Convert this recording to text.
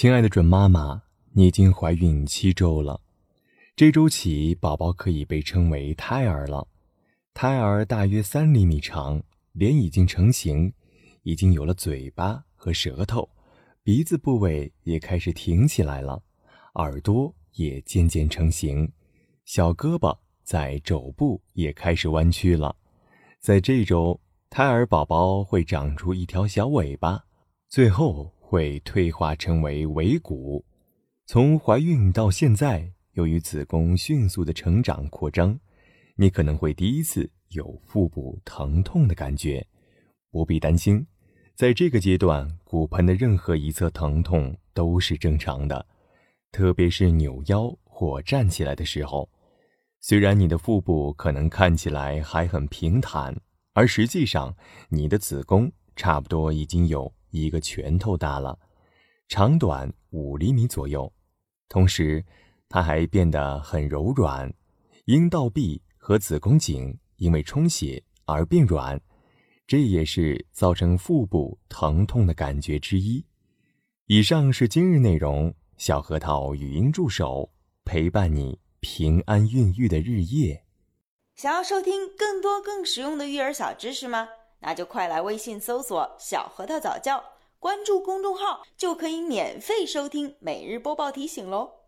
亲爱的准妈妈，你已经怀孕七周了。这周起，宝宝可以被称为胎儿了。胎儿大约三厘米长，脸已经成型，已经有了嘴巴和舌头，鼻子部位也开始挺起来了，耳朵也渐渐成型，小胳膊在肘部也开始弯曲了。在这周，胎儿宝宝会长出一条小尾巴，最后。会退化成为尾骨。从怀孕到现在，由于子宫迅速的成长扩张，你可能会第一次有腹部疼痛的感觉。不必担心，在这个阶段，骨盆的任何一侧疼痛都是正常的，特别是扭腰或站起来的时候。虽然你的腹部可能看起来还很平坦，而实际上你的子宫差不多已经有。一个拳头大了，长短五厘米左右，同时它还变得很柔软。阴道壁和子宫颈因为充血而变软，这也是造成腹部疼痛的感觉之一。以上是今日内容，小核桃语音助手陪伴你平安孕育的日夜。想要收听更多更实用的育儿小知识吗？那就快来微信搜索“小核桃早教”，关注公众号就可以免费收听每日播报提醒喽。